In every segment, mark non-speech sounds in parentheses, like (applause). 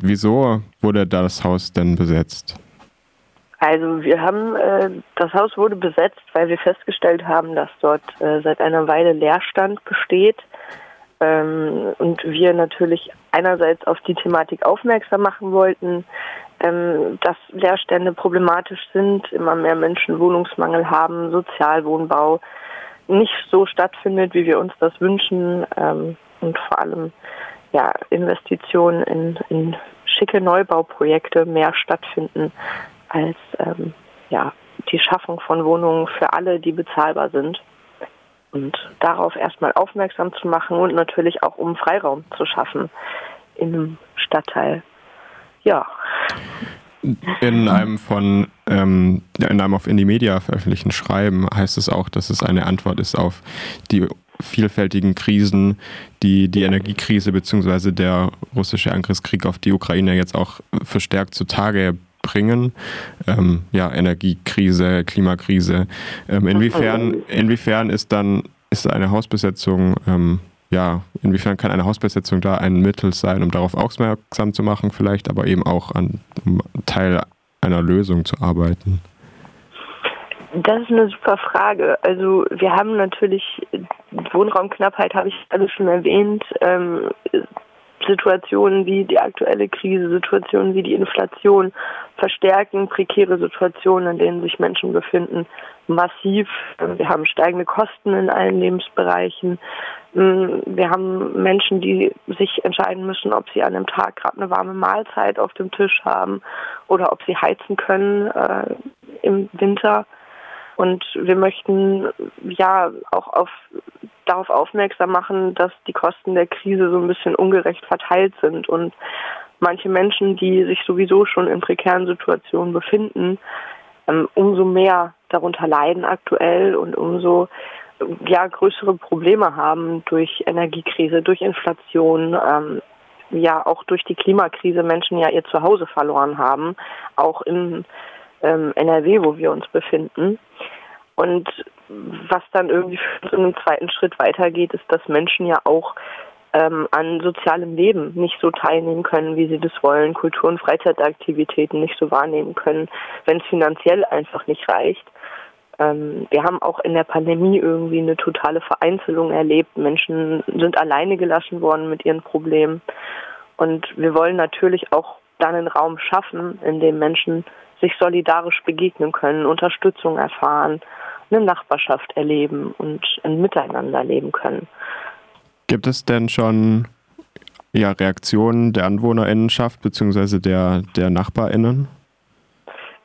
Wieso wurde das Haus denn besetzt? Also wir haben, äh, das Haus wurde besetzt, weil wir festgestellt haben, dass dort äh, seit einer Weile Leerstand besteht ähm, und wir natürlich einerseits auf die Thematik aufmerksam machen wollten, ähm, dass Leerstände problematisch sind, immer mehr Menschen Wohnungsmangel haben, Sozialwohnbau nicht so stattfindet, wie wir uns das wünschen ähm, und vor allem ja, Investitionen in, in schicke Neubauprojekte mehr stattfinden als ähm, ja, die Schaffung von Wohnungen für alle, die bezahlbar sind. Und darauf erstmal aufmerksam zu machen und natürlich auch um Freiraum zu schaffen in einem Stadtteil. Ja. In einem von ähm, in einem auf Indie Media veröffentlichten Schreiben heißt es auch, dass es eine Antwort ist auf die vielfältigen Krisen, die die Energiekrise bzw. der russische Angriffskrieg auf die Ukraine jetzt auch verstärkt zutage bringen. Ähm, ja, Energiekrise, Klimakrise. Ähm, inwiefern, inwiefern ist dann ist eine Hausbesetzung, ähm, ja, inwiefern kann eine Hausbesetzung da ein Mittel sein, um darauf aufmerksam zu machen, vielleicht, aber eben auch an um Teil einer Lösung zu arbeiten? Das ist eine super Frage. Also wir haben natürlich Wohnraumknappheit, habe ich alles schon erwähnt. Ähm, Situationen wie die aktuelle Krise, Situationen wie die Inflation verstärken prekäre Situationen, in denen sich Menschen befinden, massiv. Wir haben steigende Kosten in allen Lebensbereichen. Wir haben Menschen, die sich entscheiden müssen, ob sie an einem Tag gerade eine warme Mahlzeit auf dem Tisch haben oder ob sie heizen können äh, im Winter. Und wir möchten ja auch auf, darauf aufmerksam machen, dass die Kosten der Krise so ein bisschen ungerecht verteilt sind. Und manche Menschen, die sich sowieso schon in prekären Situationen befinden, ähm, umso mehr darunter leiden aktuell und umso ja, größere Probleme haben durch Energiekrise, durch Inflation, ähm, ja auch durch die Klimakrise Menschen ja ihr Zuhause verloren haben, auch in ähm, NRW, wo wir uns befinden. Und was dann irgendwie für einen zweiten Schritt weitergeht, ist, dass Menschen ja auch ähm, an sozialem Leben nicht so teilnehmen können, wie sie das wollen, Kultur- und Freizeitaktivitäten nicht so wahrnehmen können, wenn es finanziell einfach nicht reicht. Ähm, wir haben auch in der Pandemie irgendwie eine totale Vereinzelung erlebt. Menschen sind alleine gelassen worden mit ihren Problemen. Und wir wollen natürlich auch dann einen Raum schaffen, in dem Menschen sich solidarisch begegnen können, Unterstützung erfahren, eine Nachbarschaft erleben und ein Miteinander leben können. Gibt es denn schon ja, Reaktionen der Anwohnerinnenschaft bzw. Der, der NachbarInnen?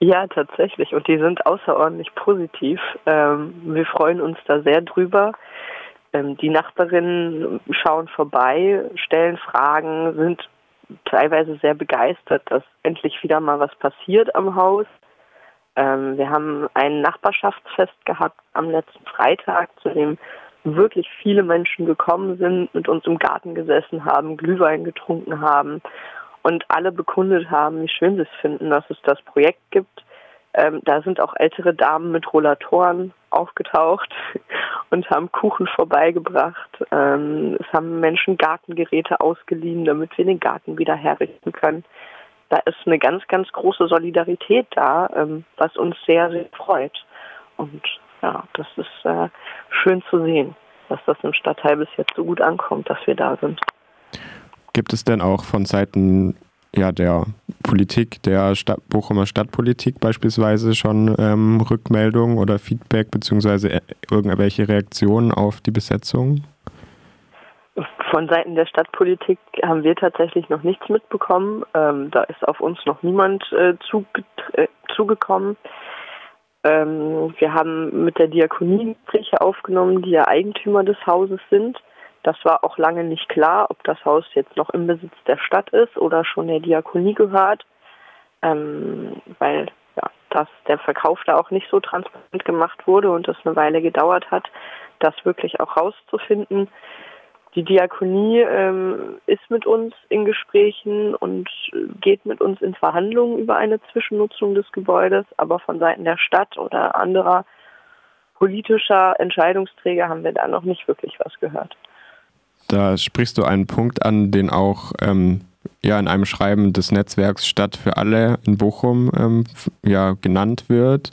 Ja, tatsächlich. Und die sind außerordentlich positiv. Ähm, wir freuen uns da sehr drüber. Ähm, die Nachbarinnen schauen vorbei, stellen Fragen, sind teilweise sehr begeistert, dass endlich wieder mal was passiert am Haus. Ähm, wir haben ein Nachbarschaftsfest gehabt am letzten Freitag, zu dem wirklich viele Menschen gekommen sind, mit uns im Garten gesessen haben, Glühwein getrunken haben und alle bekundet haben, wie schön sie es finden, dass es das Projekt gibt. Ähm, da sind auch ältere Damen mit Rollatoren aufgetaucht und haben Kuchen vorbeigebracht. Ähm, es haben Menschen Gartengeräte ausgeliehen, damit wir den Garten wieder herrichten können. Da ist eine ganz, ganz große Solidarität da, ähm, was uns sehr, sehr freut. Und ja, das ist äh, schön zu sehen, dass das im Stadtteil bis jetzt so gut ankommt, dass wir da sind. Gibt es denn auch von Seiten ja, der Politik, der Stadt, Bochumer Stadtpolitik beispielsweise schon ähm, Rückmeldungen oder Feedback beziehungsweise äh, irgendwelche Reaktionen auf die Besetzung? Von Seiten der Stadtpolitik haben wir tatsächlich noch nichts mitbekommen. Ähm, da ist auf uns noch niemand äh, zuge äh, zugekommen. Ähm, wir haben mit der Diakonie Gespräche aufgenommen, die ja Eigentümer des Hauses sind. Das war auch lange nicht klar, ob das Haus jetzt noch im Besitz der Stadt ist oder schon der Diakonie gehört, ähm, weil ja, dass der Verkauf da auch nicht so transparent gemacht wurde und es eine Weile gedauert hat, das wirklich auch rauszufinden. Die Diakonie ähm, ist mit uns in Gesprächen und geht mit uns in Verhandlungen über eine Zwischennutzung des Gebäudes, aber von Seiten der Stadt oder anderer politischer Entscheidungsträger haben wir da noch nicht wirklich was gehört. Da sprichst du einen Punkt an, den auch ähm, ja in einem Schreiben des Netzwerks Stadt für alle in Bochum ähm, ja genannt wird.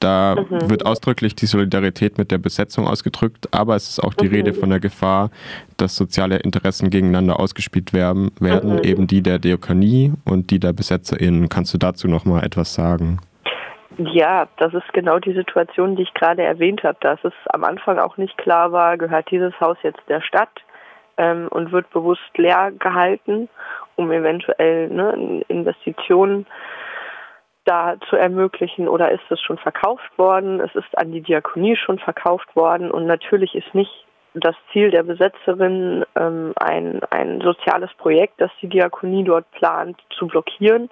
Da mhm. wird ausdrücklich die Solidarität mit der Besetzung ausgedrückt, aber es ist auch die mhm. Rede von der Gefahr, dass soziale Interessen gegeneinander ausgespielt werden, werden mhm. eben die der Diakonie und die der BesetzerInnen. Kannst du dazu noch mal etwas sagen? Ja, das ist genau die Situation, die ich gerade erwähnt habe, dass es am Anfang auch nicht klar war, gehört dieses Haus jetzt der Stadt ähm, und wird bewusst leer gehalten, um eventuell ne, Investitionen da zu ermöglichen. Oder ist es schon verkauft worden, es ist an die Diakonie schon verkauft worden. Und natürlich ist nicht das Ziel der Besetzerin ähm, ein, ein soziales Projekt, das die Diakonie dort plant, zu blockieren,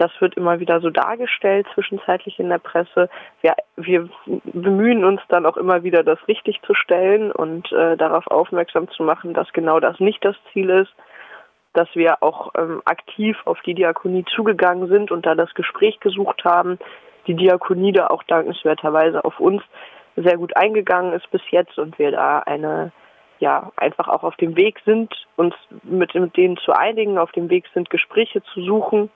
das wird immer wieder so dargestellt zwischenzeitlich in der Presse. Wir, wir bemühen uns dann auch immer wieder, das richtig zu stellen und äh, darauf aufmerksam zu machen, dass genau das nicht das Ziel ist, dass wir auch ähm, aktiv auf die Diakonie zugegangen sind und da das Gespräch gesucht haben. Die Diakonie da auch dankenswerterweise auf uns sehr gut eingegangen ist bis jetzt und wir da eine ja einfach auch auf dem Weg sind, uns mit, mit denen zu einigen, auf dem Weg sind, Gespräche zu suchen.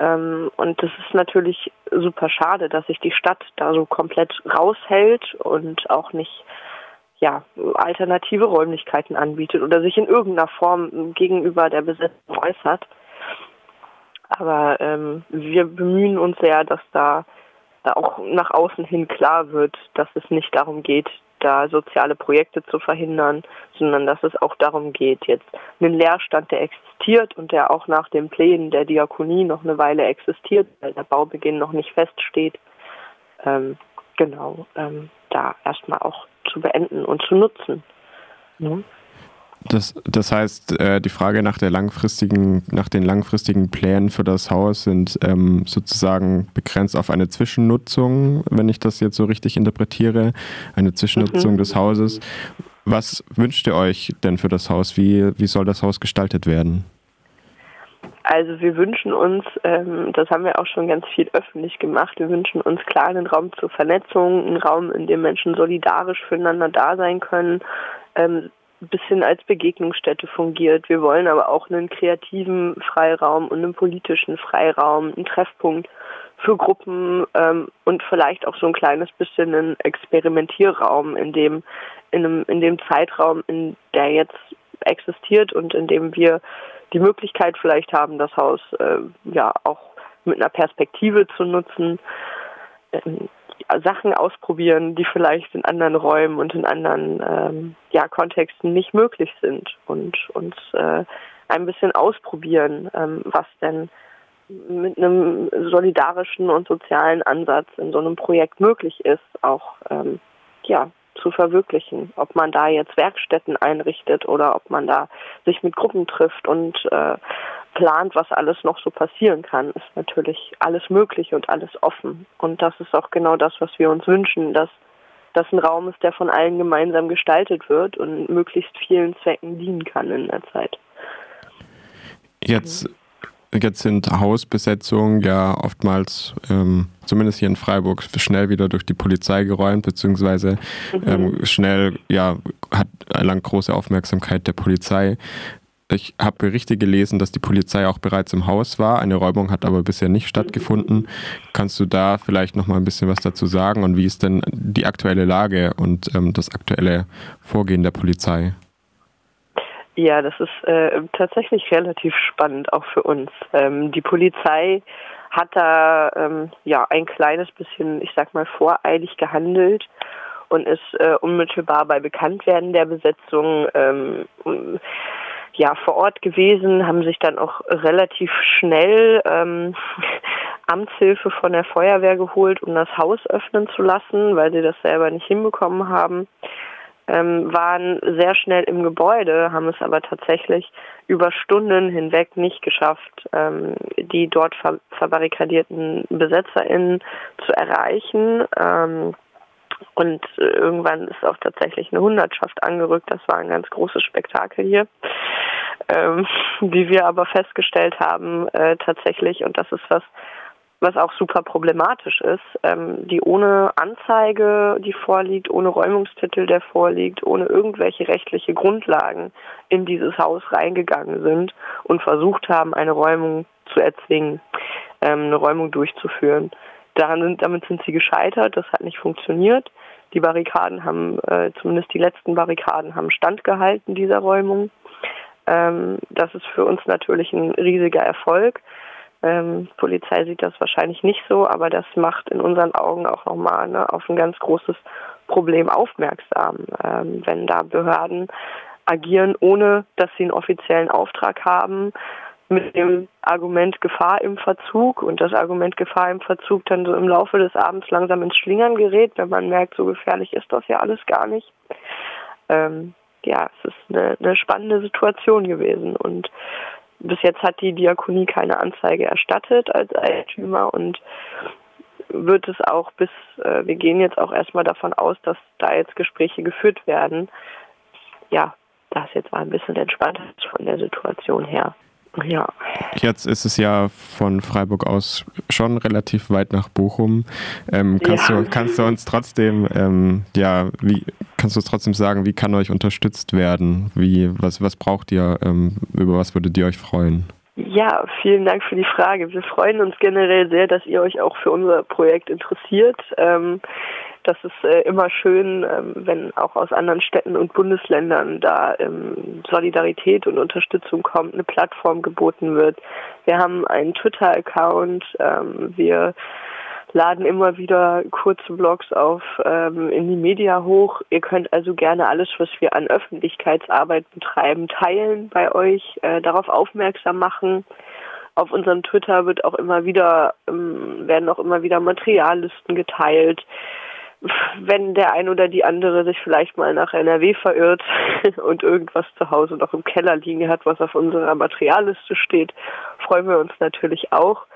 Ähm, und das ist natürlich super schade, dass sich die Stadt da so komplett raushält und auch nicht ja, alternative Räumlichkeiten anbietet oder sich in irgendeiner Form gegenüber der Besetzung äußert. Aber ähm, wir bemühen uns sehr, dass da, da auch nach außen hin klar wird, dass es nicht darum geht, da soziale Projekte zu verhindern, sondern dass es auch darum geht, jetzt einen Leerstand, der existiert und der auch nach den Plänen der Diakonie noch eine Weile existiert, weil der Baubeginn noch nicht feststeht, ähm, genau, ähm, da erstmal auch zu beenden und zu nutzen. Ja. Das, das heißt, äh, die Frage nach der langfristigen, nach den langfristigen Plänen für das Haus sind ähm, sozusagen begrenzt auf eine Zwischennutzung, wenn ich das jetzt so richtig interpretiere, eine Zwischennutzung mhm. des Hauses. Was wünscht ihr euch denn für das Haus? Wie, wie soll das Haus gestaltet werden? Also wir wünschen uns, ähm, das haben wir auch schon ganz viel öffentlich gemacht, wir wünschen uns klar einen Raum zur Vernetzung, einen Raum, in dem Menschen solidarisch füreinander da sein können, ähm, bisschen als Begegnungsstätte fungiert. Wir wollen aber auch einen kreativen Freiraum und einen politischen Freiraum, einen Treffpunkt für Gruppen ähm, und vielleicht auch so ein kleines bisschen einen Experimentierraum, in dem in, einem, in dem Zeitraum, in der jetzt existiert und in dem wir die Möglichkeit vielleicht haben, das Haus äh, ja auch mit einer Perspektive zu nutzen. Ähm, Sachen ausprobieren, die vielleicht in anderen Räumen und in anderen ähm, ja, Kontexten nicht möglich sind und uns äh, ein bisschen ausprobieren, ähm, was denn mit einem solidarischen und sozialen Ansatz in so einem Projekt möglich ist, auch ähm, ja, zu verwirklichen. Ob man da jetzt Werkstätten einrichtet oder ob man da sich mit Gruppen trifft und äh, plant, was alles noch so passieren kann, ist natürlich alles möglich und alles offen. Und das ist auch genau das, was wir uns wünschen, dass das ein Raum ist, der von allen gemeinsam gestaltet wird und möglichst vielen Zwecken dienen kann in der Zeit. Jetzt, jetzt sind Hausbesetzungen ja oftmals, ähm, zumindest hier in Freiburg, schnell wieder durch die Polizei geräumt, beziehungsweise mhm. ähm, schnell, ja, hat erlangt große Aufmerksamkeit der Polizei. Ich habe Berichte gelesen, dass die Polizei auch bereits im Haus war. Eine Räumung hat aber bisher nicht stattgefunden. Kannst du da vielleicht noch mal ein bisschen was dazu sagen und wie ist denn die aktuelle Lage und ähm, das aktuelle Vorgehen der Polizei? Ja, das ist äh, tatsächlich relativ spannend auch für uns. Ähm, die Polizei hat da ähm, ja ein kleines bisschen, ich sag mal, voreilig gehandelt und ist äh, unmittelbar bei Bekanntwerden der Besetzung ähm, ja vor Ort gewesen, haben sich dann auch relativ schnell ähm, (laughs) Amtshilfe von der Feuerwehr geholt, um das Haus öffnen zu lassen, weil sie das selber nicht hinbekommen haben. Ähm, waren sehr schnell im Gebäude, haben es aber tatsächlich über Stunden hinweg nicht geschafft, ähm, die dort ver verbarrikadierten BesetzerInnen zu erreichen. Ähm, und äh, irgendwann ist auch tatsächlich eine Hundertschaft angerückt. Das war ein ganz großes Spektakel hier. Ähm, (laughs) wie wir aber festgestellt haben, äh, tatsächlich, und das ist was, was auch super problematisch ist, ähm, die ohne Anzeige, die vorliegt, ohne Räumungstitel, der vorliegt, ohne irgendwelche rechtliche Grundlagen in dieses Haus reingegangen sind und versucht haben, eine Räumung zu erzwingen, ähm, eine Räumung durchzuführen. Daran sind, damit sind sie gescheitert, das hat nicht funktioniert. Die Barrikaden haben, äh, zumindest die letzten Barrikaden haben standgehalten dieser Räumung. Ähm, das ist für uns natürlich ein riesiger Erfolg. Ähm, Polizei sieht das wahrscheinlich nicht so, aber das macht in unseren Augen auch nochmal ne, auf ein ganz großes Problem aufmerksam, ähm, wenn da Behörden agieren, ohne dass sie einen offiziellen Auftrag haben, mit dem Argument Gefahr im Verzug und das Argument Gefahr im Verzug dann so im Laufe des Abends langsam ins Schlingern gerät, wenn man merkt, so gefährlich ist das ja alles gar nicht. Ähm, ja, es ist eine, eine spannende Situation gewesen und bis jetzt hat die Diakonie keine Anzeige erstattet als Eigentümer und wird es auch bis, äh, wir gehen jetzt auch erstmal davon aus, dass da jetzt Gespräche geführt werden. Ja, das jetzt mal ein bisschen entspannter von der Situation her. Ja. Jetzt ist es ja von Freiburg aus schon relativ weit nach Bochum. Ähm, kannst, ja. du, kannst du uns trotzdem, ähm, ja, wie kannst du trotzdem sagen, wie kann euch unterstützt werden? Wie, was, was braucht ihr? Ähm, über was würdet ihr euch freuen? Ja, vielen Dank für die Frage. Wir freuen uns generell sehr, dass ihr euch auch für unser Projekt interessiert. Ähm, das ist äh, immer schön, ähm, wenn auch aus anderen Städten und Bundesländern da ähm, Solidarität und Unterstützung kommt, eine Plattform geboten wird. Wir haben einen Twitter-Account, ähm, wir laden immer wieder kurze Blogs auf ähm, in die Media hoch. Ihr könnt also gerne alles, was wir an Öffentlichkeitsarbeit betreiben, teilen bei euch, äh, darauf aufmerksam machen. Auf unserem Twitter wird auch immer wieder, ähm, werden auch immer wieder Materiallisten geteilt wenn der ein oder die andere sich vielleicht mal nach NRW verirrt (laughs) und irgendwas zu Hause noch im Keller liegen hat, was auf unserer Materialliste steht, freuen wir uns natürlich auch.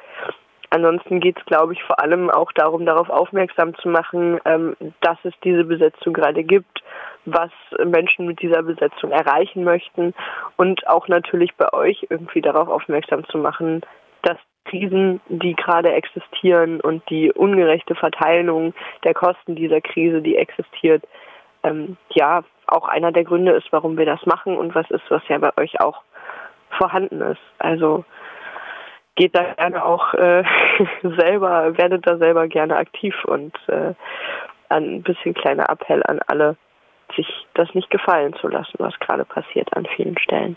Ansonsten geht es, glaube ich, vor allem auch darum, darauf aufmerksam zu machen, ähm, dass es diese Besetzung gerade gibt, was Menschen mit dieser Besetzung erreichen möchten und auch natürlich bei euch irgendwie darauf aufmerksam zu machen, dass Krisen, die gerade existieren und die ungerechte Verteilung der Kosten dieser Krise, die existiert, ähm, ja, auch einer der Gründe ist, warum wir das machen und was ist, was ja bei euch auch vorhanden ist. Also geht da gerne auch äh, (laughs) selber, werdet da selber gerne aktiv und äh, ein bisschen kleiner Appell an alle, sich das nicht gefallen zu lassen, was gerade passiert an vielen Stellen.